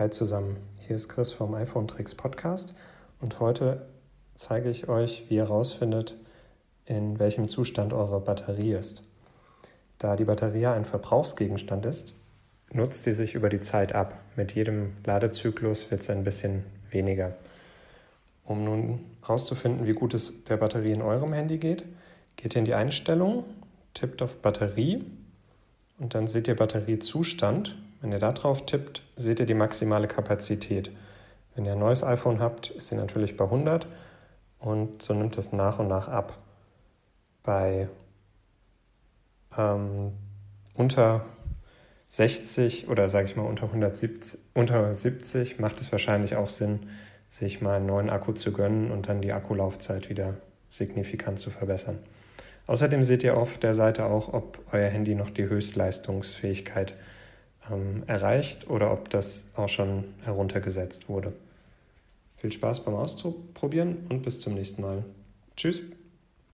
Hi zusammen, hier ist Chris vom iPhone Tricks Podcast und heute zeige ich euch, wie ihr herausfindet, in welchem Zustand eure Batterie ist. Da die Batterie ein Verbrauchsgegenstand ist, nutzt sie sich über die Zeit ab. Mit jedem Ladezyklus wird es ein bisschen weniger. Um nun herauszufinden, wie gut es der Batterie in eurem Handy geht, geht ihr in die Einstellungen, tippt auf Batterie und dann seht ihr Batteriezustand. Wenn ihr da drauf tippt, seht ihr die maximale Kapazität. Wenn ihr ein neues iPhone habt, ist sie natürlich bei 100 und so nimmt es nach und nach ab. Bei ähm, unter 60 oder sage ich mal unter 170, unter 70 macht es wahrscheinlich auch Sinn, sich mal einen neuen Akku zu gönnen und dann die Akkulaufzeit wieder signifikant zu verbessern. Außerdem seht ihr auf der Seite auch, ob euer Handy noch die Höchstleistungsfähigkeit ähm, erreicht oder ob das auch schon heruntergesetzt wurde. Viel Spaß beim Ausprobieren und bis zum nächsten Mal. Tschüss.